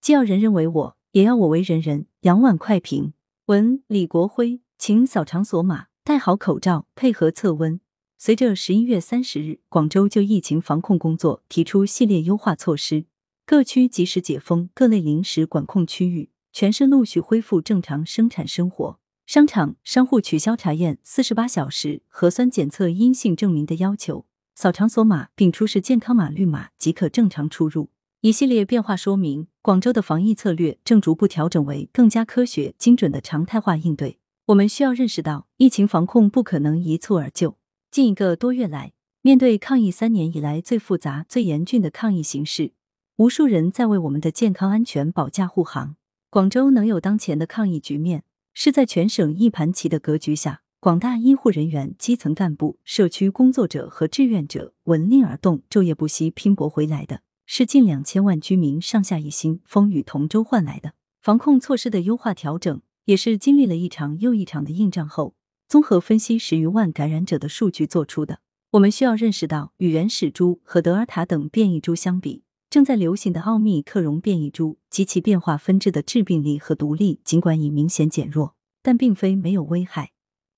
既要人人为我，也要我为人人。杨婉快评文李国辉，请扫场所码，戴好口罩，配合测温。随着十一月三十日广州就疫情防控工作提出系列优化措施，各区及时解封各类临时管控区域，全市陆续恢复正常生产生活。商场、商户取消查验四十八小时核酸检测阴性证明的要求，扫场所码并出示健康码绿码即可正常出入。一系列变化说明，广州的防疫策略正逐步调整为更加科学、精准的常态化应对。我们需要认识到，疫情防控不可能一蹴而就。近一个多月来，面对抗疫三年以来最复杂、最严峻的抗疫形势，无数人在为我们的健康安全保驾护航。广州能有当前的抗疫局面，是在全省一盘棋的格局下，广大医护人员、基层干部、社区工作者和志愿者闻令而动、昼夜不息拼搏回来的，是近两千万居民上下一心、风雨同舟换来的。防控措施的优化调整，也是经历了一场又一场的硬仗后。综合分析十余万感染者的数据做出的，我们需要认识到，与原始株和德尔塔等变异株相比，正在流行的奥密克戎变异株及其变化分支的致病力和毒力，尽管已明显减弱，但并非没有危害。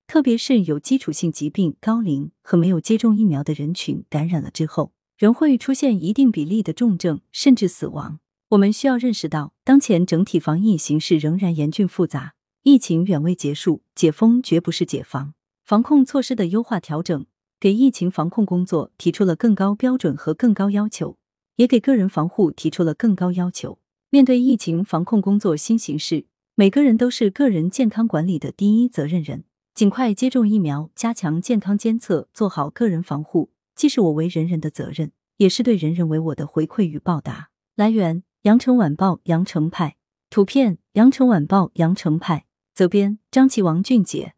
特别是有基础性疾病、高龄和没有接种疫苗的人群感染了之后，仍会出现一定比例的重症甚至死亡。我们需要认识到，当前整体防疫形势仍然严峻复杂。疫情远未结束，解封绝不是解防。防控措施的优化调整，给疫情防控工作提出了更高标准和更高要求，也给个人防护提出了更高要求。面对疫情防控工作新形势，每个人都是个人健康管理的第一责任人。尽快接种疫苗，加强健康监测，做好个人防护，既是我为人人的责任，也是对人人为我的回馈与报答。来源：羊城晚报羊城派，图片：羊城晚报羊城派。责编：张琪、王俊杰。